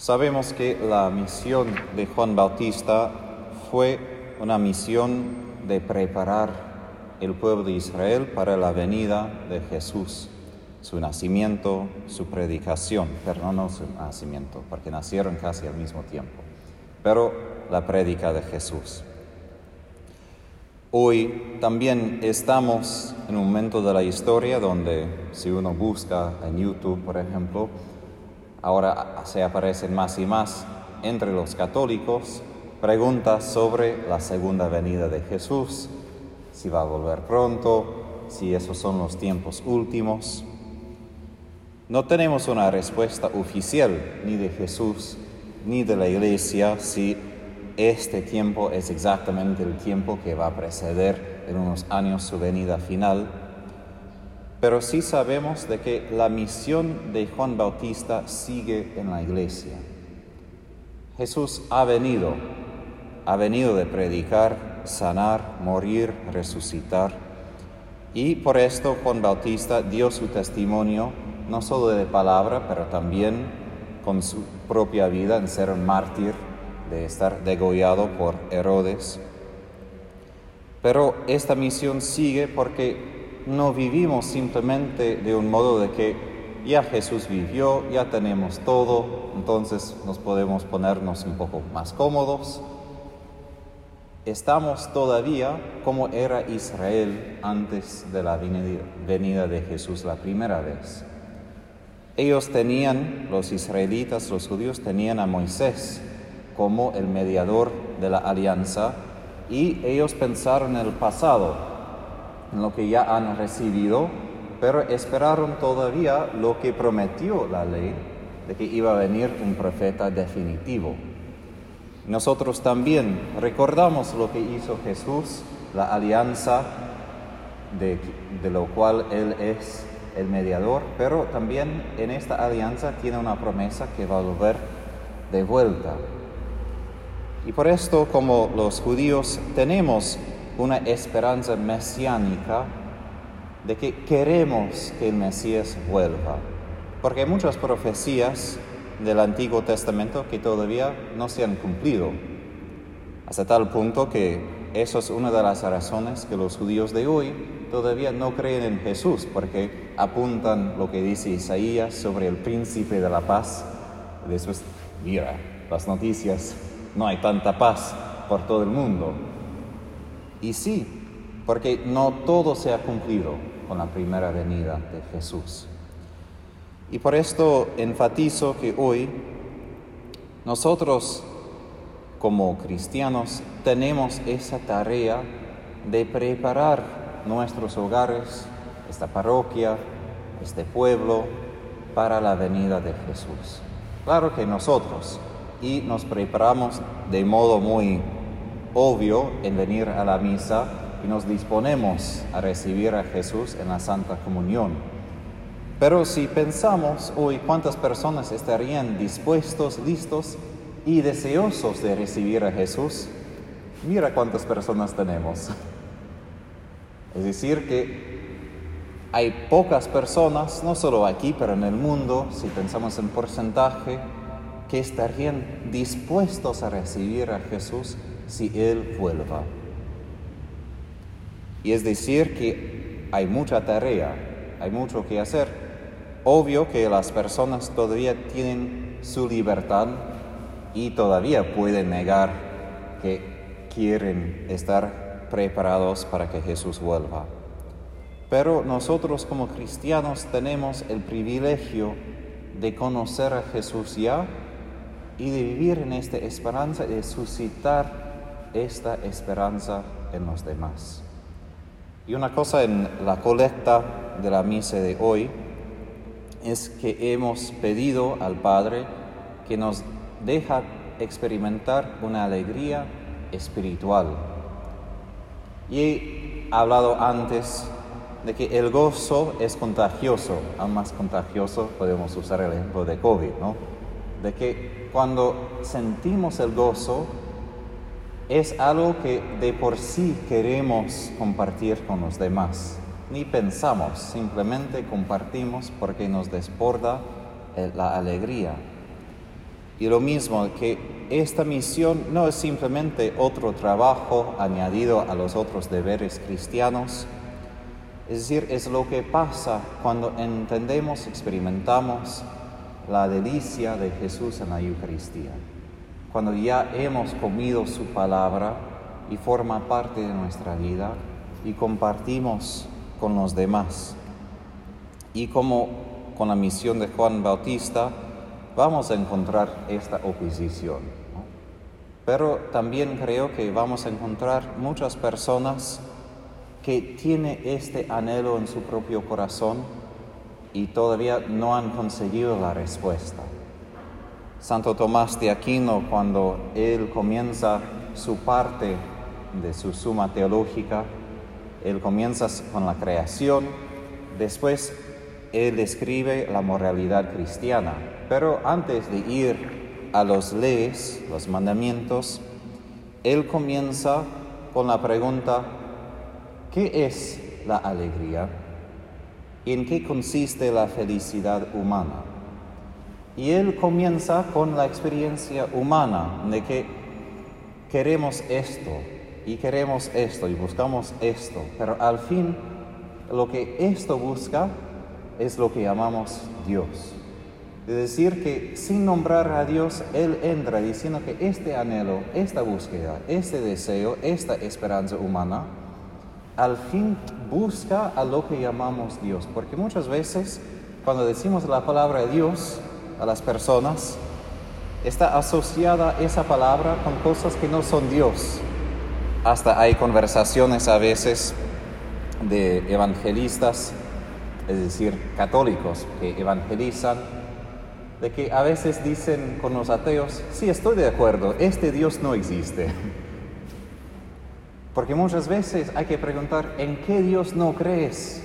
Sabemos que la misión de Juan Bautista fue una misión de preparar el pueblo de Israel para la venida de Jesús, su nacimiento, su predicación, pero no su nacimiento, porque nacieron casi al mismo tiempo, pero la prédica de Jesús. Hoy también estamos en un momento de la historia donde si uno busca en YouTube, por ejemplo, ahora se aparecen más y más entre los católicos preguntas sobre la segunda venida de Jesús, si va a volver pronto, si esos son los tiempos últimos. No tenemos una respuesta oficial ni de Jesús ni de la iglesia si este tiempo es exactamente el tiempo que va a preceder en unos años su venida final pero sí sabemos de que la misión de Juan Bautista sigue en la iglesia. Jesús ha venido, ha venido de predicar, sanar, morir, resucitar. Y por esto Juan Bautista dio su testimonio, no solo de palabra, pero también con su propia vida en ser un mártir, de estar degollado por Herodes. Pero esta misión sigue porque no vivimos simplemente de un modo de que ya Jesús vivió, ya tenemos todo, entonces nos podemos ponernos un poco más cómodos. Estamos todavía como era Israel antes de la venida de Jesús la primera vez. Ellos tenían, los israelitas, los judíos, tenían a Moisés como el mediador de la alianza y ellos pensaron en el pasado, en lo que ya han recibido, pero esperaron todavía lo que prometió la ley, de que iba a venir un profeta definitivo. Nosotros también recordamos lo que hizo Jesús, la alianza de, de lo cual Él es el mediador, pero también en esta alianza tiene una promesa que va a volver de vuelta. Y por esto, como los judíos, tenemos una esperanza mesiánica de que queremos que el Mesías vuelva. Porque hay muchas profecías del Antiguo Testamento que todavía no se han cumplido. Hasta tal punto que eso es una de las razones que los judíos de hoy todavía no creen en Jesús, porque apuntan lo que dice Isaías sobre el príncipe de la paz. Después, mira, las noticias, no hay tanta paz por todo el mundo. Y sí, porque no todo se ha cumplido con la primera venida de Jesús. Y por esto enfatizo que hoy nosotros como cristianos tenemos esa tarea de preparar nuestros hogares, esta parroquia, este pueblo, para la venida de Jesús. Claro que nosotros, y nos preparamos de modo muy obvio en venir a la misa y nos disponemos a recibir a Jesús en la Santa Comunión. Pero si pensamos hoy cuántas personas estarían dispuestos, listos y deseosos de recibir a Jesús, mira cuántas personas tenemos. Es decir, que hay pocas personas, no solo aquí, pero en el mundo, si pensamos en porcentaje, que estarían dispuestos a recibir a Jesús si Él vuelva. Y es decir que hay mucha tarea, hay mucho que hacer. Obvio que las personas todavía tienen su libertad y todavía pueden negar que quieren estar preparados para que Jesús vuelva. Pero nosotros como cristianos tenemos el privilegio de conocer a Jesús ya y de vivir en esta esperanza de suscitar esta esperanza en los demás. Y una cosa en la colecta de la misa de hoy es que hemos pedido al Padre que nos deja experimentar una alegría espiritual. Y he hablado antes de que el gozo es contagioso, aún más contagioso podemos usar el ejemplo de COVID, ¿no? De que cuando sentimos el gozo, es algo que de por sí queremos compartir con los demás. Ni pensamos, simplemente compartimos porque nos desborda eh, la alegría. Y lo mismo, que esta misión no es simplemente otro trabajo añadido a los otros deberes cristianos, es decir, es lo que pasa cuando entendemos, experimentamos la delicia de Jesús en la Eucaristía, cuando ya hemos comido su palabra y forma parte de nuestra vida y compartimos con los demás. Y como con la misión de Juan Bautista, vamos a encontrar esta oposición. Pero también creo que vamos a encontrar muchas personas que tienen este anhelo en su propio corazón y todavía no han conseguido la respuesta. Santo Tomás de Aquino, cuando él comienza su parte de su suma teológica, él comienza con la creación, después él describe la moralidad cristiana, pero antes de ir a los leyes, los mandamientos, él comienza con la pregunta, ¿qué es la alegría? ¿En qué consiste la felicidad humana? Y él comienza con la experiencia humana de que queremos esto y queremos esto y buscamos esto, pero al fin lo que esto busca es lo que llamamos Dios. Es decir, que sin nombrar a Dios, Él entra diciendo que este anhelo, esta búsqueda, este deseo, esta esperanza humana, al fin busca a lo que llamamos Dios. Porque muchas veces cuando decimos la palabra Dios a las personas, está asociada esa palabra con cosas que no son Dios. Hasta hay conversaciones a veces de evangelistas es decir, católicos que evangelizan, de que a veces dicen con los ateos, sí, estoy de acuerdo, este Dios no existe. Porque muchas veces hay que preguntar, ¿en qué Dios no crees?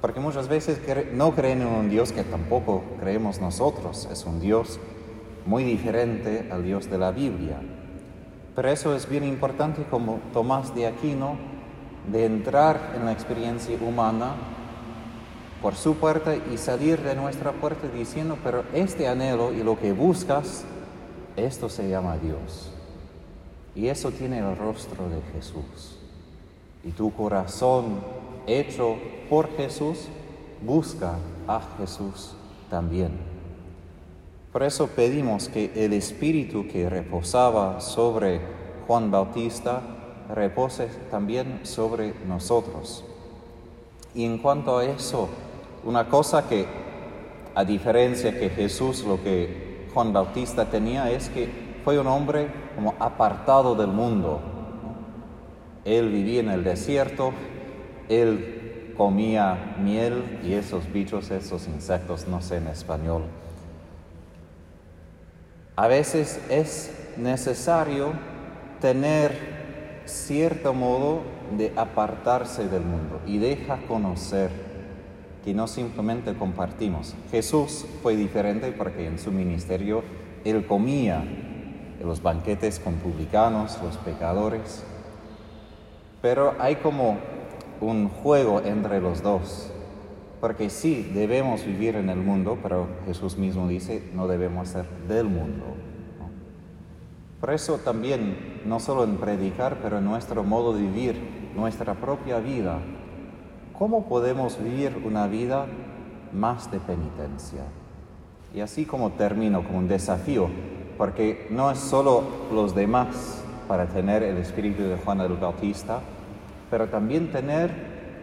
Porque muchas veces no creen en un Dios que tampoco creemos nosotros, es un Dios muy diferente al Dios de la Biblia. Pero eso es bien importante como Tomás de Aquino, de entrar en la experiencia humana por su puerta y salir de nuestra puerta diciendo, pero este anhelo y lo que buscas, esto se llama Dios. Y eso tiene el rostro de Jesús. Y tu corazón hecho por Jesús busca a Jesús también. Por eso pedimos que el Espíritu que reposaba sobre Juan Bautista repose también sobre nosotros. Y en cuanto a eso, una cosa que, a diferencia que Jesús, lo que Juan Bautista tenía es que fue un hombre como apartado del mundo. Él vivía en el desierto, él comía miel y esos bichos, esos insectos, no sé en español. A veces es necesario tener cierto modo de apartarse del mundo y deja conocer y no simplemente compartimos. Jesús fue diferente porque en su ministerio él comía en los banquetes con publicanos, los pecadores, pero hay como un juego entre los dos, porque sí debemos vivir en el mundo, pero Jesús mismo dice no debemos ser del mundo. Por eso también, no solo en predicar, pero en nuestro modo de vivir, nuestra propia vida, ¿Cómo podemos vivir una vida más de penitencia? Y así como termino como un desafío, porque no es solo los demás para tener el espíritu de Juan el Bautista, pero también tener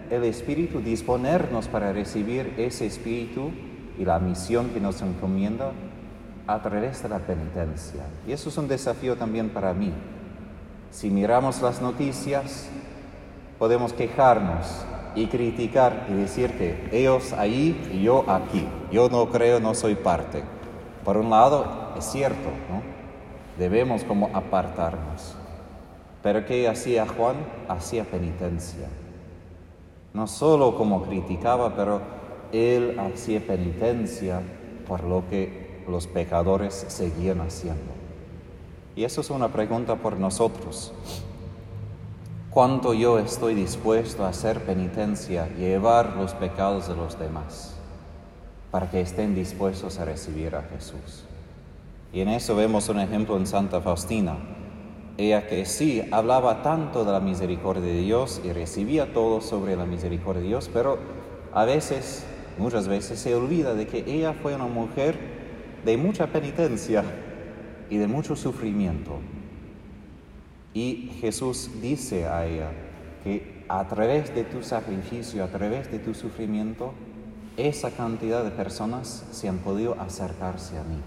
el espíritu, disponernos para recibir ese espíritu y la misión que nos encomienda a través de la penitencia. Y eso es un desafío también para mí. Si miramos las noticias, podemos quejarnos y criticar y decir que ellos ahí y yo aquí. Yo no creo, no soy parte. Por un lado, es cierto, ¿no? Debemos como apartarnos. Pero ¿qué hacía Juan? Hacía penitencia. No solo como criticaba, pero él hacía penitencia por lo que los pecadores seguían haciendo. Y eso es una pregunta por nosotros cuánto yo estoy dispuesto a hacer penitencia llevar los pecados de los demás para que estén dispuestos a recibir a Jesús. Y en eso vemos un ejemplo en Santa Faustina. Ella que sí hablaba tanto de la misericordia de Dios y recibía todo sobre la misericordia de Dios, pero a veces, muchas veces se olvida de que ella fue una mujer de mucha penitencia y de mucho sufrimiento. Y Jesús dice a ella que a través de tu sacrificio, a través de tu sufrimiento, esa cantidad de personas se han podido acercarse a mí.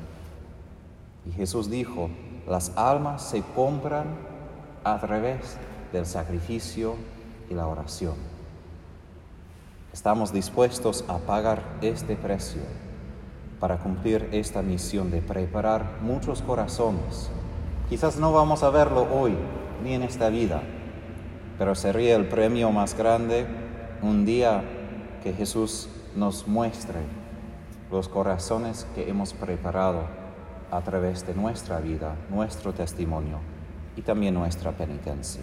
Y Jesús dijo, las almas se compran a través del sacrificio y la oración. Estamos dispuestos a pagar este precio para cumplir esta misión de preparar muchos corazones. Quizás no vamos a verlo hoy ni en esta vida, pero sería el premio más grande un día que Jesús nos muestre los corazones que hemos preparado a través de nuestra vida, nuestro testimonio y también nuestra penitencia.